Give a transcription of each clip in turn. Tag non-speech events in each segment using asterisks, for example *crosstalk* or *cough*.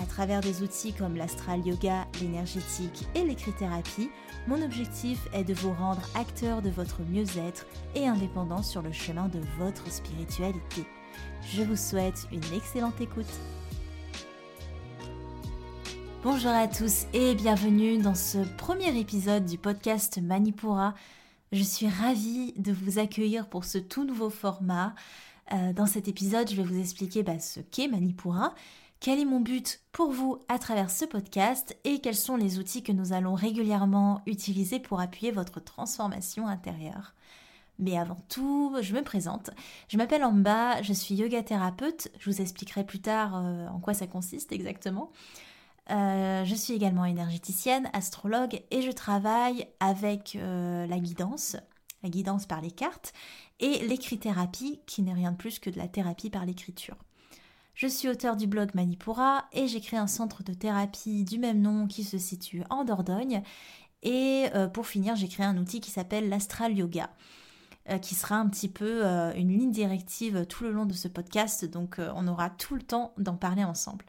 à travers des outils comme l'astral yoga, l'énergétique et l'écrit-thérapie, mon objectif est de vous rendre acteur de votre mieux-être et indépendant sur le chemin de votre spiritualité. Je vous souhaite une excellente écoute. Bonjour à tous et bienvenue dans ce premier épisode du podcast Manipura. Je suis ravie de vous accueillir pour ce tout nouveau format. Euh, dans cet épisode, je vais vous expliquer bah, ce qu'est Manipura, quel est mon but pour vous à travers ce podcast et quels sont les outils que nous allons régulièrement utiliser pour appuyer votre transformation intérieure. Mais avant tout, je me présente. Je m'appelle Amba, je suis yoga thérapeute. Je vous expliquerai plus tard euh, en quoi ça consiste exactement. Euh, je suis également énergéticienne, astrologue et je travaille avec euh, la guidance, la guidance par les cartes et l'écrit-thérapie qui n'est rien de plus que de la thérapie par l'écriture. Je suis auteur du blog Manipura et j'ai créé un centre de thérapie du même nom qui se situe en Dordogne. Et euh, pour finir, j'ai créé un outil qui s'appelle l'Astral Yoga, euh, qui sera un petit peu euh, une ligne directive tout le long de ce podcast. Donc on aura tout le temps d'en parler ensemble.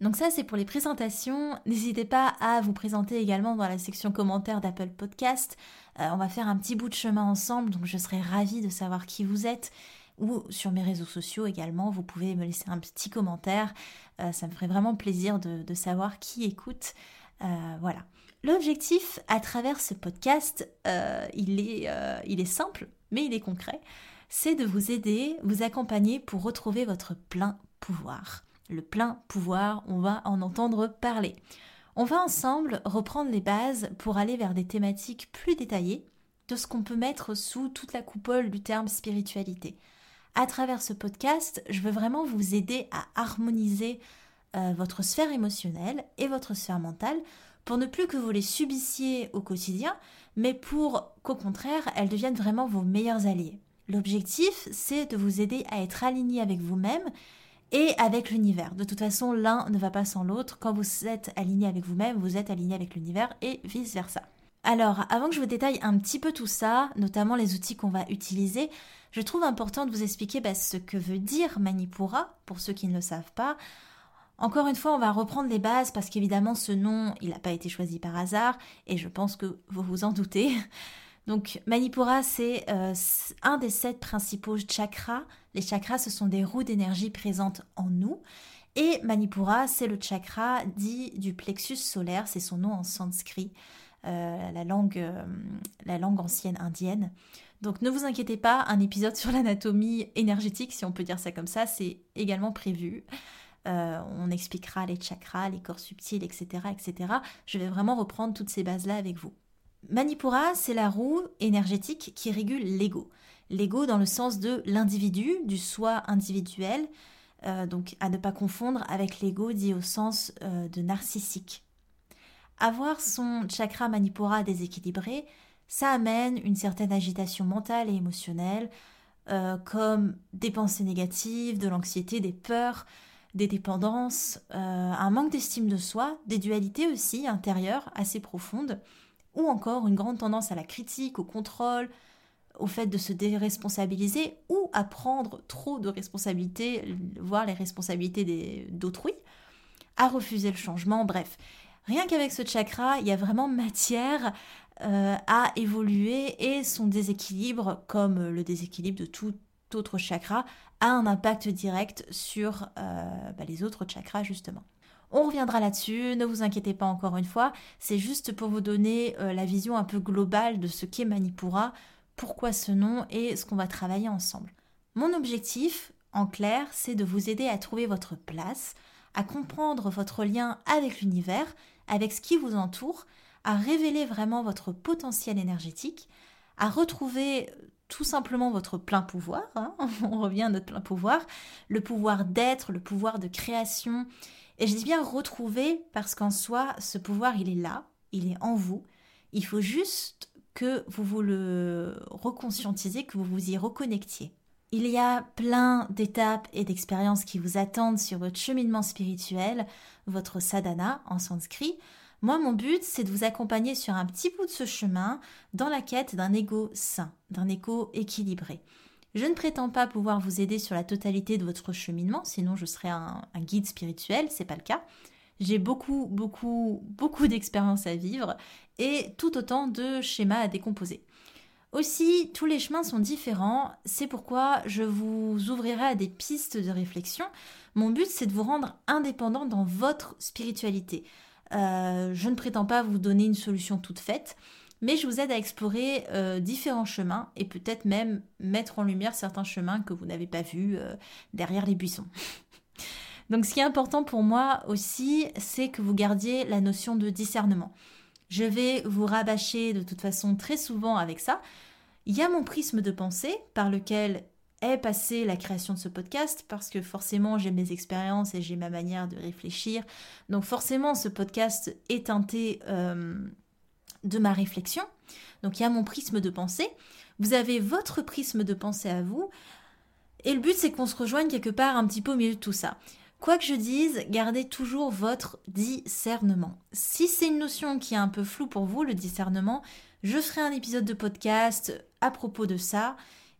Donc ça c'est pour les présentations. N'hésitez pas à vous présenter également dans la section commentaires d'Apple Podcast. on va faire un petit bout de chemin ensemble, donc je serai ravie de savoir qui vous êtes ou sur mes réseaux sociaux également. Vous pouvez me laisser un petit commentaire. Euh, ça me ferait vraiment plaisir de, savoir qui écoute. Euh, voilà. L'objectif à travers ce podcast, euh, il, est, il est simple, mais il est concret. C'est de vous aider, vous accompagner pour retrouver votre plein pouvoir. Le plein pouvoir, on va en entendre parler. On va ensemble reprendre les bases pour aller vers des thématiques plus détaillées de ce qu'on peut mettre sous toute la coupole du terme spiritualité à travers ce podcast, je veux vraiment vous aider à harmoniser euh, votre sphère émotionnelle et votre sphère mentale pour ne plus que vous les subissiez au quotidien, mais pour qu'au contraire, elles deviennent vraiment vos meilleurs alliés. L'objectif, c'est de vous aider à être aligné avec vous-même et avec l'univers. De toute façon, l'un ne va pas sans l'autre. Quand vous êtes aligné avec vous-même, vous êtes aligné avec l'univers et vice-versa. Alors, avant que je vous détaille un petit peu tout ça, notamment les outils qu'on va utiliser, je trouve important de vous expliquer bah, ce que veut dire Manipura, pour ceux qui ne le savent pas. Encore une fois, on va reprendre les bases parce qu'évidemment, ce nom, il n'a pas été choisi par hasard, et je pense que vous vous en doutez. *laughs* Donc, Manipura, c'est euh, un des sept principaux chakras. Les chakras, ce sont des roues d'énergie présentes en nous. Et Manipura, c'est le chakra dit du plexus solaire, c'est son nom en sanskrit. Euh, la, langue, euh, la langue ancienne indienne. Donc ne vous inquiétez pas, un épisode sur l'anatomie énergétique, si on peut dire ça comme ça, c'est également prévu. Euh, on expliquera les chakras, les corps subtils, etc., etc. Je vais vraiment reprendre toutes ces bases-là avec vous. Manipura, c'est la roue énergétique qui régule l'ego. L'ego dans le sens de l'individu, du soi individuel, donc à ne pas confondre avec l'ego dit au sens de narcissique. Avoir son chakra manipura déséquilibré, ça amène une certaine agitation mentale et émotionnelle, euh, comme des pensées négatives, de l'anxiété, des peurs, des dépendances, euh, un manque d'estime de soi, des dualités aussi intérieures assez profondes, ou encore une grande tendance à la critique, au contrôle, au fait de se déresponsabiliser ou à prendre trop de responsabilités, voire les responsabilités d'autrui, à refuser le changement, bref. Rien qu'avec ce chakra, il y a vraiment matière euh, à évoluer et son déséquilibre, comme le déséquilibre de tout autre chakra, a un impact direct sur euh, bah, les autres chakras justement. On reviendra là-dessus, ne vous inquiétez pas encore une fois, c'est juste pour vous donner euh, la vision un peu globale de ce qu'est Manipura, pourquoi ce nom et ce qu'on va travailler ensemble. Mon objectif, en clair, c'est de vous aider à trouver votre place, à comprendre votre lien avec l'univers avec ce qui vous entoure, à révéler vraiment votre potentiel énergétique, à retrouver tout simplement votre plein pouvoir, hein. *laughs* on revient à notre plein pouvoir, le pouvoir d'être, le pouvoir de création. Et je dis bien retrouver parce qu'en soi, ce pouvoir, il est là, il est en vous. Il faut juste que vous vous le reconscientisez, que vous vous y reconnectiez. Il y a plein d'étapes et d'expériences qui vous attendent sur votre cheminement spirituel, votre sadhana en sanskrit. Moi, mon but, c'est de vous accompagner sur un petit bout de ce chemin dans la quête d'un ego sain, d'un ego équilibré. Je ne prétends pas pouvoir vous aider sur la totalité de votre cheminement, sinon je serais un, guide spirituel, c'est pas le cas. J'ai beaucoup, beaucoup, beaucoup d'expériences à vivre et tout autant de schémas à décomposer. Aussi, tous les chemins sont différents, c'est pourquoi je vous ouvrirai à des pistes de réflexion. Mon but, c'est de vous rendre indépendant dans votre spiritualité. Euh, je ne prétends pas vous donner une solution toute faite, mais je vous aide à explorer euh, différents chemins et peut-être même mettre en lumière certains chemins que vous n'avez pas vus euh, derrière les buissons. *laughs* Donc ce qui est important pour moi aussi, c'est que vous gardiez la notion de discernement. Je vais vous rabâcher de toute façon très souvent avec ça. Il y a mon prisme de pensée par lequel est passée la création de ce podcast parce que forcément j'ai mes expériences et j'ai ma manière de réfléchir. Donc forcément ce podcast est teinté euh, de ma réflexion. Donc il y a mon prisme de pensée. Vous avez votre prisme de pensée à vous. Et le but c'est qu'on se rejoigne quelque part un petit peu au milieu de tout ça. Quoi que je dise, gardez toujours votre discernement. Si c'est une notion qui est un peu floue pour vous, le discernement, je ferai un épisode de podcast à propos de ça.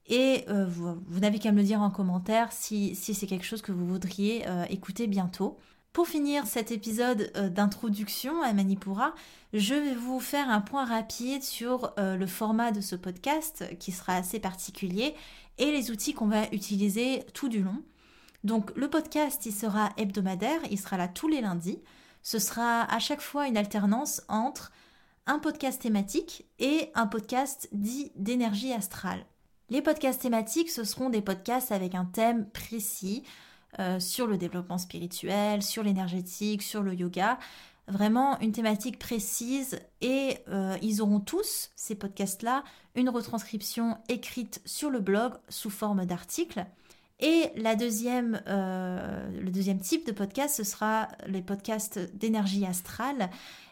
Et euh, vous, n'avez qu'à me le dire en commentaire si, c'est quelque chose que vous voudriez euh, écouter bientôt. Pour finir cet épisode euh, d'introduction à Manipura, je vais vous faire un point rapide sur le format de ce podcast qui sera assez particulier et les outils qu'on va utiliser tout du long. Donc le podcast, il sera hebdomadaire, il sera là tous les lundis. Ce sera à chaque fois une alternance entre un podcast thématique et un podcast dit d'énergie astrale. Les podcasts thématiques, ce seront des podcasts avec un thème précis euh, sur le développement spirituel, sur l'énergétique, sur le yoga. Vraiment une thématique précise et euh, ils auront tous, ces podcasts-là, une retranscription écrite sur le blog sous forme d'articles. Et euh, le deuxième type de podcast, ce sera les podcasts d'énergie astrale.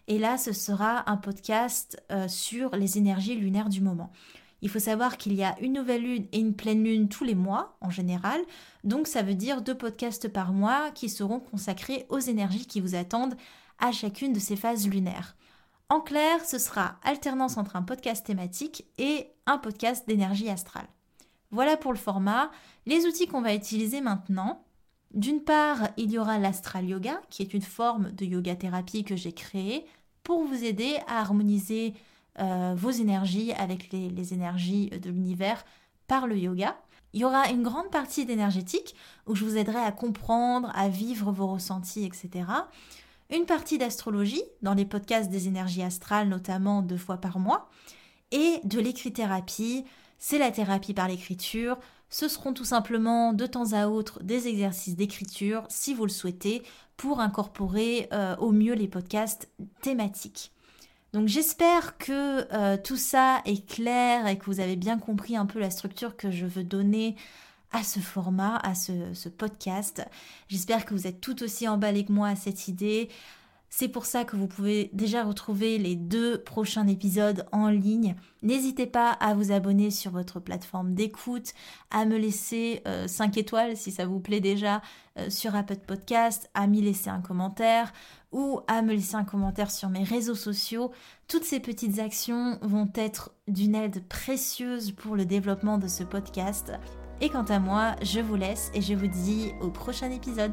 Et là, ce sera un podcast euh, sur les énergies lunaires du moment. Il faut savoir qu'il y a une nouvelle lune et une pleine lune tous les mois en général. Donc ça veut dire deux podcasts par mois qui seront consacrés aux énergies qui vous attendent à chacune de ces phases lunaires. En clair, ce sera alternance entre un podcast thématique et un podcast d'énergie astrale. Voilà pour le format. Les outils qu'on va utiliser maintenant. D'une part, il y aura l'astral yoga, qui est une forme de yoga thérapie que j'ai créée pour vous aider à harmoniser euh, vos énergies avec les, énergies de l'univers par le yoga. Il y aura une grande partie d'énergétique où je vous aiderai à comprendre, à vivre vos ressentis, etc. Une partie d'astrologie dans les podcasts des énergies astrales, notamment deux fois par mois. Et de l'écrit-thérapie, c'est la thérapie par l'écriture. Ce seront tout simplement de temps à autre des exercices d'écriture, si vous le souhaitez, pour incorporer euh, au mieux les podcasts thématiques. Donc j'espère que euh, tout ça est clair et que vous avez bien compris un peu la structure que je veux donner à ce format, à ce, ce podcast. J'espère que vous êtes tout aussi emballé que moi à cette idée. C'est pour ça que vous pouvez déjà retrouver les deux prochains épisodes en ligne. N'hésitez pas à vous abonner sur votre plateforme d'écoute, à me laisser 5 euh, étoiles si ça vous plaît déjà euh, sur Apple Podcast, à m'y laisser un commentaire ou à me laisser un commentaire sur mes réseaux sociaux. Toutes ces petites actions vont être d'une aide précieuse pour le développement de ce podcast. Et quant à moi, je vous laisse et je vous dis au prochain épisode.